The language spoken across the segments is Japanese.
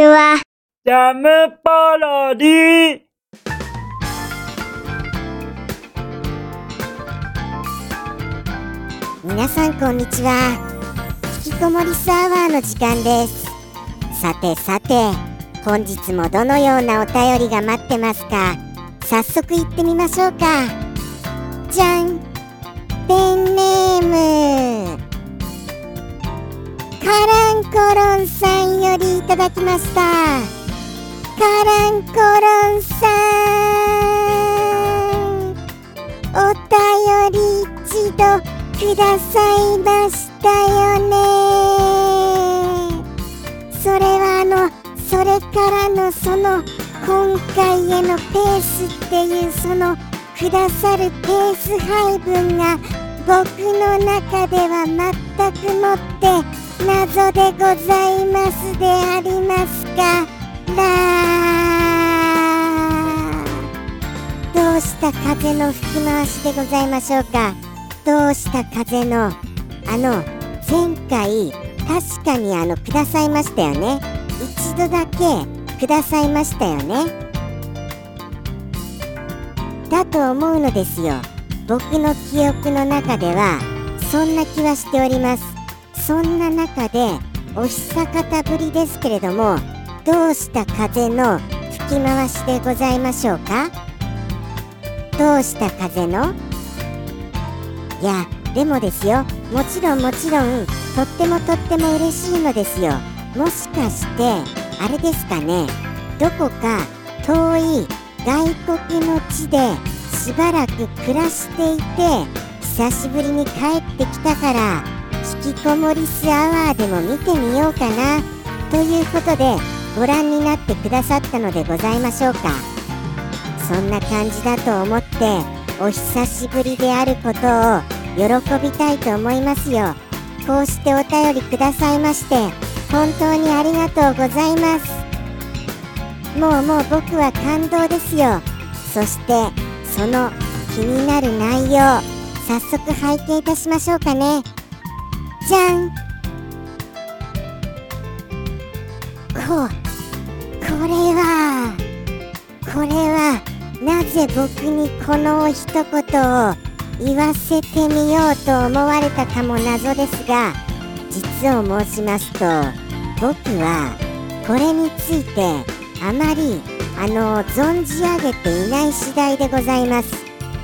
ちは。ジャムパロディ。皆さんこんにちは。引きこもりスアワーの時間です。さてさて本日もどのようなお便りが待ってますか？早速行ってみましょうか。じゃん。ペンネームカランコロンさんよりいただきました。カランコロンさんお便り一度くださいましたよね。それはあのそれからのその今回へのペースっていうそのくださるペース配分が僕の中では全くもって謎でございますでありますか？らどうした風の吹き回しでございましょうか？どうした風のあの前回確かにあのくださいましたよね。一度だけくださいましたよね。だと思うのですよ。僕の記憶の中ではそんな気はしております。そんな中でお久方ぶりですけれどもどうした風の吹き回しでございましょうか？どうした風の？いやでもですよ。もちろんもちろんとってもとっても嬉しいのですよ。もしかしてあれですかね？どこか遠い外国の地でしばらく暮らしていて久しぶりに帰ってきたから引きこもりスアワーでも見てみようかなということでご覧になってくださったのでございましょうか。そんな感じだと思ってお久しぶりであることを喜びたいと思いますよ。こうしてお便りくださいまして本当にありがとうございます。もうもう僕は感動ですよ。そしてその気になる内容早速拝見いたしましょうかね。じゃん。ここれはこれはなぜ僕にこの一言を言わせてみようと思われたかも謎ですが実を申しますと僕はこれについてあまりあの存じ上げていない次第でございます。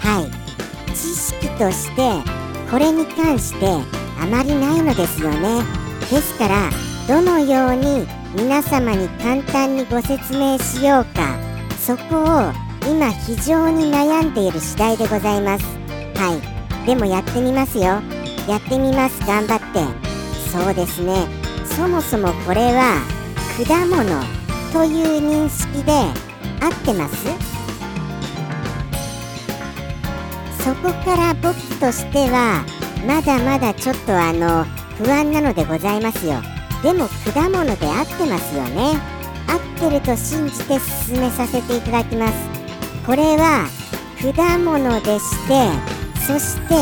はい。知識としてこれに関してあまりないのですよね。ですからどのように皆様に簡単にご説明しようかそこを今非常に悩んでいる次第でございます。はい。でもやってみますよ。やってみます。頑張って。そうですね。そもそもこれは果物という認識で合ってます？そこから僕としてはまだまだちょっとあの不安なのでございますよ。でも果物で合ってますよね。合ってると信じて進めさせていただきます。これは果物でしてそして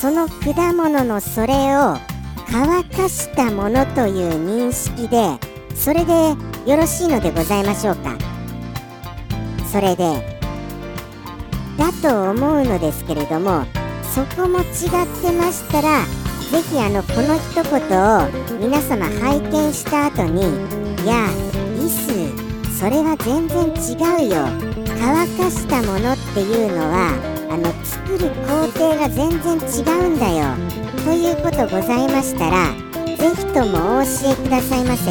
その果物のそれを乾かしたものという認識でそれでよろしいのでございましょうか。それでだと思うのですけれどもそこも違ってましたらぜひあのこの一言を皆様拝見した後にいやイスそれは全然違うよ乾かしたものっていうのはあの作る工程が全然違うんだよということございましたらぜひともお教えくださいませ。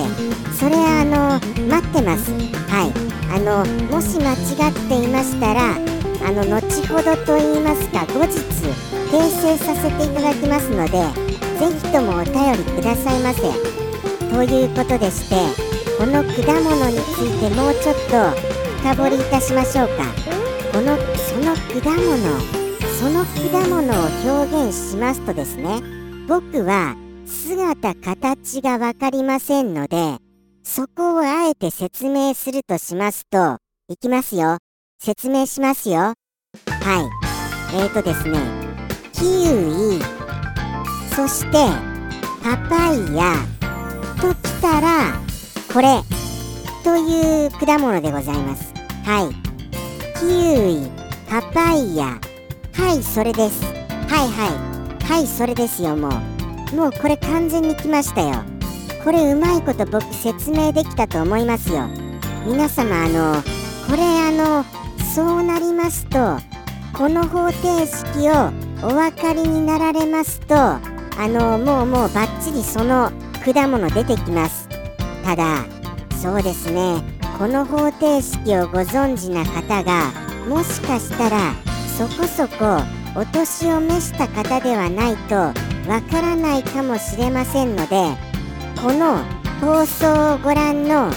それあの待ってます。はい。あのもし間違っていましたらあの後ほどと言いますか後日訂正させていただきますのでぜひともお便りくださいませ。ということでしてこの果物についてもうちょっと深掘りいたしましょうか。このその果物その果物を表現しますとですね僕は姿形が分かりませんのでそこをあえて説明するとしますといきますよ。説明しますよ。はい。えーとですね。キウイそしてパパイヤときたらこれという果物でございます。はい。キウイパパイヤ。はいそれです。はいはい。はいそれですよもう。もうこれ完全に来ましたよ。これうまいこと僕説明できたと思いますよ。皆様あのこれあのそうなりますとこの方程式をお分かりになられますとあのもうもうバッチリその果物出てきます。ただそうですね。この方程式をご存知な方がもしかしたらそこそこお年を召した方ではないとわからないかもしれませんのでこの放送をご覧の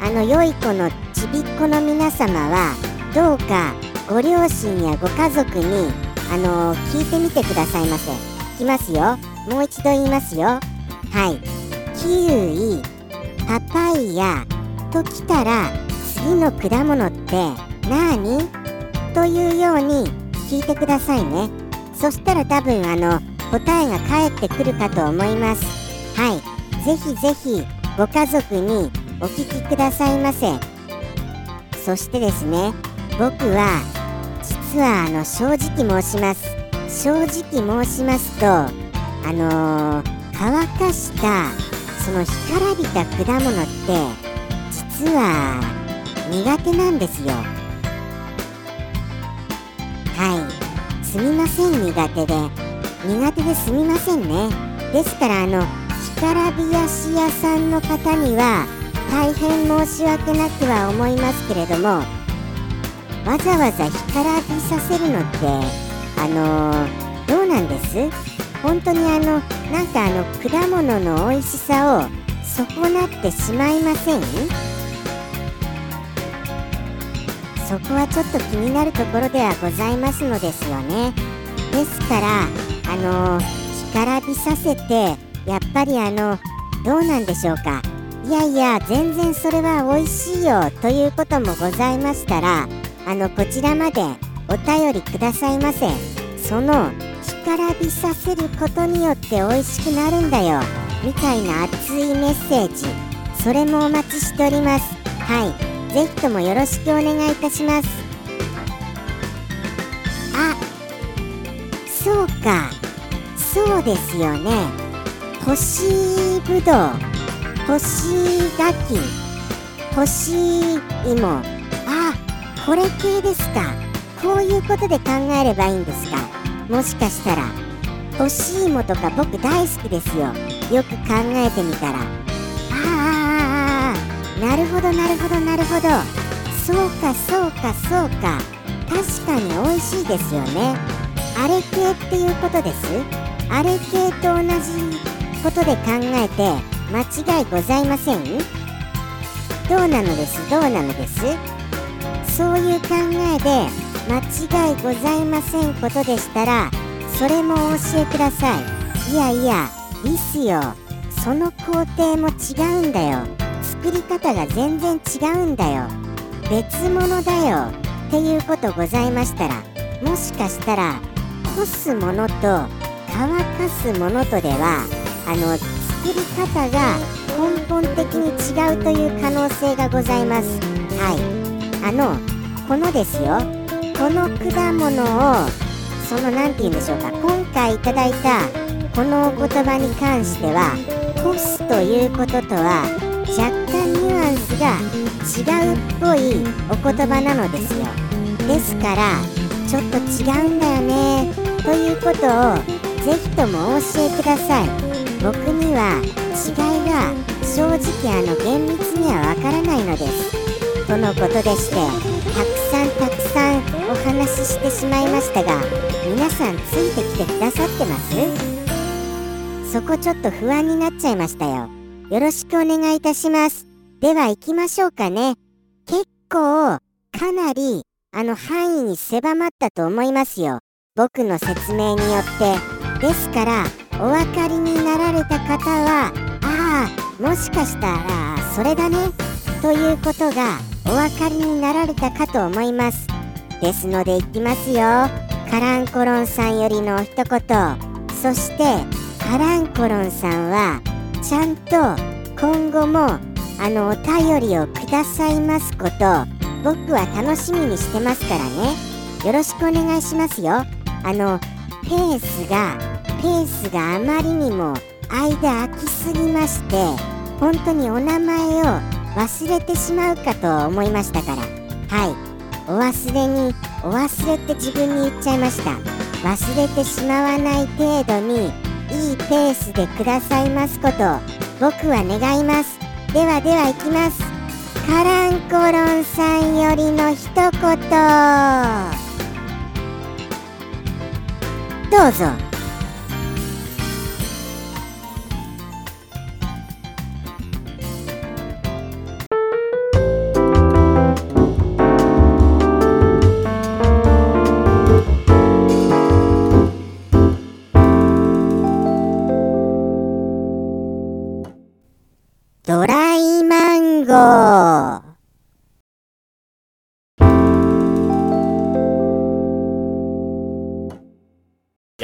あの良い子のちびっ子の皆様はどうかご両親やご家族にあの聞いてみてくださいませ。いきますよ。もう一度言いますよ。はい。キウイパパイヤときたら次の果物って何というように聞いてくださいね。そしたら多分あの答えが返ってくるかと思います。はい。ぜひぜひご家族にお聞きくださいませ。そしてですね僕は実はあの正直申します。正直申しますとあのー、乾かしたその干からびた果物って実は苦手なんですよ。はい。すみません苦手で。苦手ですみませんね。ですからあの干からびやし屋さんの方には大変申し訳なくは思いますけれどもわざわざ干からびさせるのってあのー、どうなんです？本当にあのなんかあの果物の美味しさを損なってしまいません？そこはちょっと気になるところではございますのですよね。ですからあの干からびさせてやっぱりあのどうなんでしょうか？いやいや全然それは美味しいよということもございましたらあのこちらまでお便りくださいませ。その干からびさせることによって美味しくなるんだよ。みたいな熱いメッセージ。それもお待ちしております。はい。ぜひともよろしくお願いいたします。あそうか。そうですよね。干しぶどう。干し柿。干し芋。これ系ですか？こういうことで考えればいいんですか？もしかしたら。干し芋とか僕大好きですよ。よく考えてみたら。あああなるほどなるほどなるほど。そうかそうかそうか。確かに美味しいですよね。あれ系っていうことです？あれ系と同じことで考えて間違いございません？どうなのです？どうなのです？そういう考えで間違いございませんことでしたらそれもお教えください。いやいやいいっすよ。その工程も違うんだよ。作り方が全然違うんだよ。別物だよ。っていうことございましたらもしかしたら干すものと乾かすものとではあの作り方が根本的に違うという可能性がございます。はい。あのこのですよ。この果物をその何て言うんでしょうか。今回いただいたこのお言葉に関しては干すということとは若干ニュアンスが違うっぽいお言葉なのですよ。ですからちょっと違うんだよねということをぜひともお教えください。僕には違いが正直あの厳密にはわからないのです。とのことでしてたくさんたくさんお話ししてしまいましたが皆さんついてきてくださってます？そこちょっと不安になっちゃいましたよ。よろしくお願いいたします。では行きましょうかね。結構かなりあの範囲に狭まったと思いますよ。僕の説明によって。ですからお分かりになられた方はああもしかしたらそれだね。ということがお分かりになられたかと思います。ですのでいきますよ。カランコロンさんよりの一言。そしてカランコロンさんはちゃんと今後もあのお便りをくださいますこと僕は楽しみにしてますからね。よろしくお願いしますよ。あのペースがペースがあまりにも間空きすぎまして本当にお名前を忘れてしまうかと思いましたから。はい。お忘れにお忘れって自分に言っちゃいました。忘れてしまわない程度にいいペースでくださいますこと僕は願います。ではでは行きます。カランコロンさんよりの一言。どうぞ。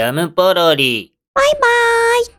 ジャムポロリ。バイバーイ。